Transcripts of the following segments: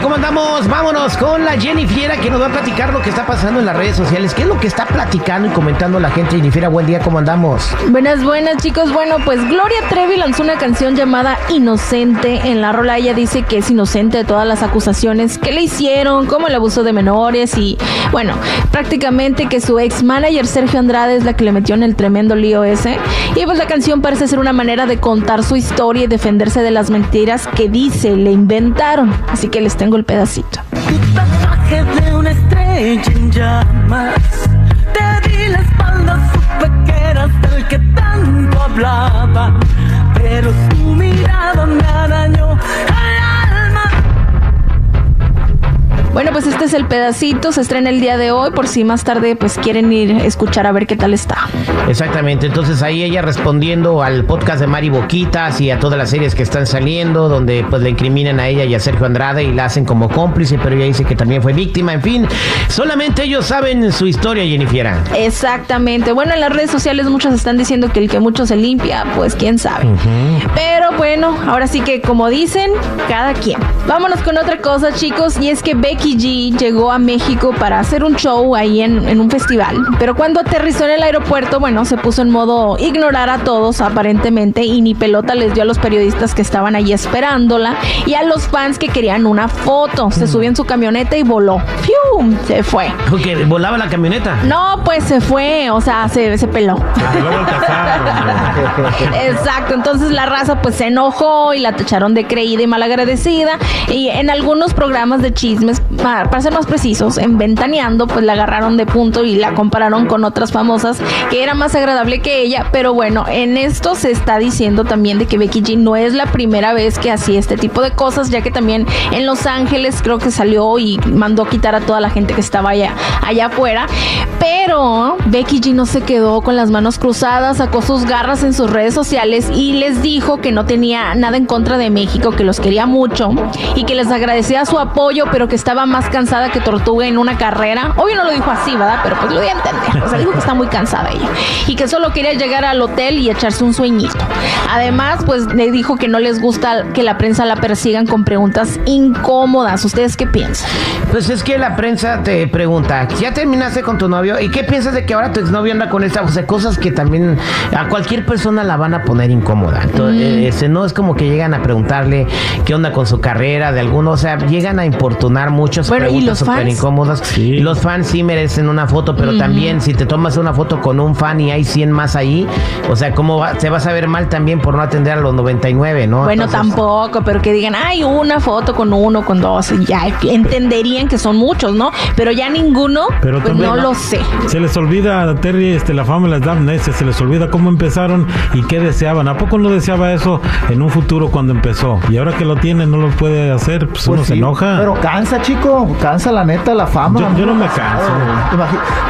¿Cómo andamos? Vámonos con la Jennifiera que nos va a platicar lo que está pasando en las redes sociales. ¿Qué es lo que está platicando y comentando la gente? Jennifiera, buen día, ¿cómo andamos? Buenas, buenas chicos. Bueno, pues Gloria Trevi lanzó una canción llamada Inocente. En la rola ella dice que es inocente de todas las acusaciones que le hicieron, como el abuso de menores y, bueno, prácticamente que su ex manager Sergio Andrade es la que le metió en el tremendo lío ese. Y pues la canción parece ser una manera de contar su historia y defenderse de las mentiras que dice le inventaron. Así que les tengo el pedacito. Bueno, pues este es el pedacito, se estrena el día de hoy, por si más tarde pues quieren ir a escuchar a ver qué tal está. Exactamente, entonces ahí ella respondiendo al podcast de Mari Boquitas y a todas las series que están saliendo, donde pues le incriminan a ella y a Sergio Andrade y la hacen como cómplice, pero ella dice que también fue víctima, en fin, solamente ellos saben su historia, Jennifer. Exactamente, bueno, en las redes sociales muchos están diciendo que el que mucho se limpia, pues quién sabe. Pero bueno, ahora sí que como dicen, cada quien. Vámonos con otra cosa, chicos, y es que Becky Becky G llegó a México para hacer un show ahí en, un festival, pero cuando aterrizó en el aeropuerto, bueno, se puso en modo ignorar a todos aparentemente y ni pelota les dio a los periodistas que estaban ahí esperándola y a los fans que querían una foto. Se subió en su camioneta y voló. ¡Fium! Se fue. ¿Qué? ¿Volaba la camioneta? No, pues se fue, o sea, se, se peló. Exacto, entonces la raza pues se enojó y la tacharon de creída y malagradecida y en algunos programas de chismes para ser más precisos, en Ventaneando, pues la agarraron de punto y la compararon con otras famosas que era más agradable que ella. Pero bueno, en esto se está diciendo también de que Becky G no es la primera vez que hacía este tipo de cosas, ya que también en Los Ángeles creo que salió y mandó quitar a toda la gente que estaba allá, allá afuera. Pero Becky G no se quedó con las manos cruzadas, sacó sus garras en sus redes sociales y les dijo que no tenía nada en contra de México, que los quería mucho y que les agradecía su apoyo, pero que estaba más cansada que Tortuga en una carrera. Obvio no lo dijo así, ¿verdad? Pero pues lo di a entender. O sea, dijo que está muy cansada ella. Y que solo quería llegar al hotel y echarse un sueñito. Además, pues le dijo que no les gusta que la prensa la persigan con preguntas incómodas. ¿Ustedes qué piensan? Pues es que la prensa te pregunta, ¿ya terminaste con tu novio? ¿Y qué piensas de que ahora tu exnovio anda con esta? O sea, cosas que también a cualquier persona la van a poner incómoda. Entonces, mm. no es como que llegan a preguntarle qué onda con su carrera de alguno. O sea, llegan a importunar muchas preguntas súper incómodas. Los fans sí merecen una foto, pero también si te tomas una foto con un fan y hay 100 más ahí, o sea, ¿cómo va? te vas a ver mal también por no atender a los 99, ¿no? Bueno, tampoco, pero que digan, hay una foto con uno, con dos, ya entenderían que son muchos, ¿no? Pero ya ninguno, pero pues no, lo sé. Se les olvida, a Terry, este, la fama les da amnesia, se les olvida cómo empezaron y qué deseaban. ¿A poco no deseaba eso en un futuro cuando empezó? Y ahora que lo tiene, no lo puede hacer, pues, uno pues se enoja. Pero cansa, cansa la neta la fama. Yo, no me canso.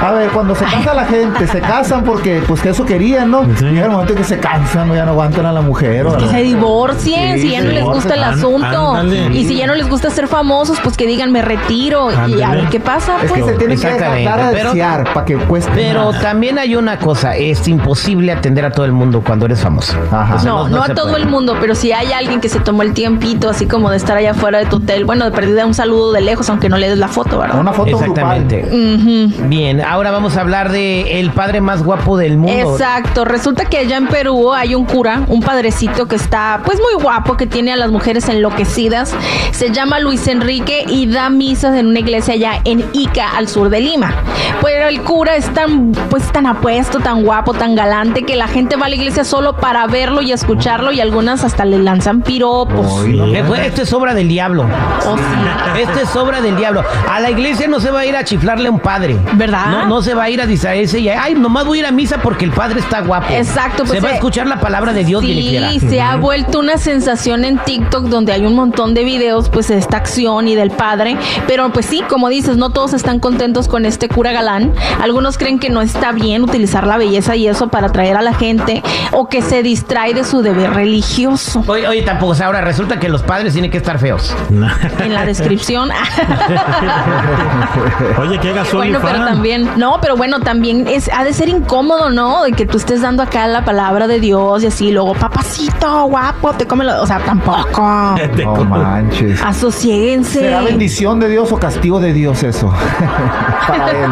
A ver, cuando se cansa la gente, se casan porque pues que eso querían, ¿no? Y Llega el momento que se cansan, ya no aguantan a la mujer. que se divorcien, si ya no les gusta el asunto. Y si ya no les gusta ser famosos, pues que digan me retiro y a ver qué pasa. Es que pues. se tiene que tratar a desear para que cueste. Pero también hay una cosa, es imposible atender a todo el mundo cuando eres famoso. no, no, a todo el mundo, pero si hay alguien que se tomó el tiempito así como de estar allá afuera de tu hotel, bueno, de perdida un saludo de lejos, aunque no le des la foto, ¿verdad? Una foto Exactamente. Bien, ahora vamos a hablar de el padre más guapo del mundo. Exacto. Resulta que allá en Perú hay un cura, un padrecito que está pues muy guapo, que tiene a las mujeres enloquecidas. Se llama Luis Enrique y da misas en una iglesia allá en Ica, al sur de Lima. Pero el cura es tan pues tan apuesto, tan guapo, tan galante que la gente va a la iglesia solo para verlo y escucharlo y algunas hasta le lanzan piropos. No. Pues, Esto es obra del diablo. Oh, sí. Esto es obra del diablo. A la iglesia no se va a ir a chiflarle a un padre. ¿Verdad? No, no se va a ir a distraerse y ay, nomás voy a ir a misa porque el padre está guapo. Exacto, pues, se va a escuchar la palabra de Dios. Sí, se ha vuelto una sensación en TikTok donde hay un montón de videos pues de esta acción y del padre, pero pues sí, como dices, no todos están contentos con este cura galán. Algunos creen que no está bien utilizar la belleza y eso para atraer a la gente o que se distrae de su deber religioso. Oye, oye, tampoco, o sea, ahora resulta que los padres tienen que estar feos. En la descripción. Oye, que haga bueno, pero también, no, pero bueno, también es, ha de ser incómodo, ¿no? De que tú estés dando acá la palabra de Dios y así, luego, papacito, guapo, te come lo, o sea, tampoco. No manches. Asociéguense. ¿Será bendición de Dios o castigo de Dios eso? Para él.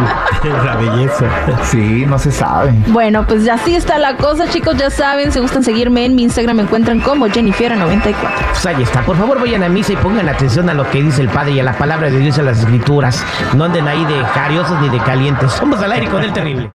La belleza. Sí, no se sabe. Bueno, pues así está la cosa, chicos, ya saben, si gustan seguirme en mi Instagram, me encuentran como Jennifer94. Pues ahí está. Por favor, vayan a misa y pongan atención a lo que dice el Padre y a la palabra de Dios las Escrituras. No anden ahí de jariosos ni de calientes. Somos al aire con el terrible.